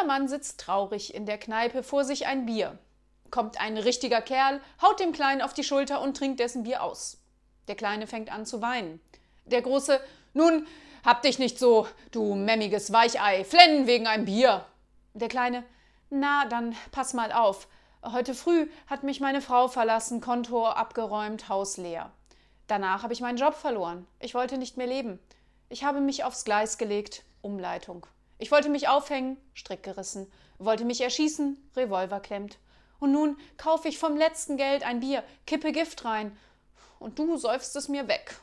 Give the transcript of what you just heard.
junger Mann sitzt traurig in der Kneipe vor sich ein Bier. Kommt ein richtiger Kerl, haut dem Kleinen auf die Schulter und trinkt dessen Bier aus. Der Kleine fängt an zu weinen. Der Große, nun, hab dich nicht so, du memmiges Weichei, flennen wegen einem Bier. Der Kleine, na, dann pass mal auf. Heute früh hat mich meine Frau verlassen, Konto abgeräumt, Haus leer. Danach habe ich meinen Job verloren. Ich wollte nicht mehr leben. Ich habe mich aufs Gleis gelegt, Umleitung. Ich wollte mich aufhängen, Strick gerissen. Wollte mich erschießen, Revolver klemmt. Und nun kaufe ich vom letzten Geld ein Bier, kippe Gift rein. Und du säufst es mir weg.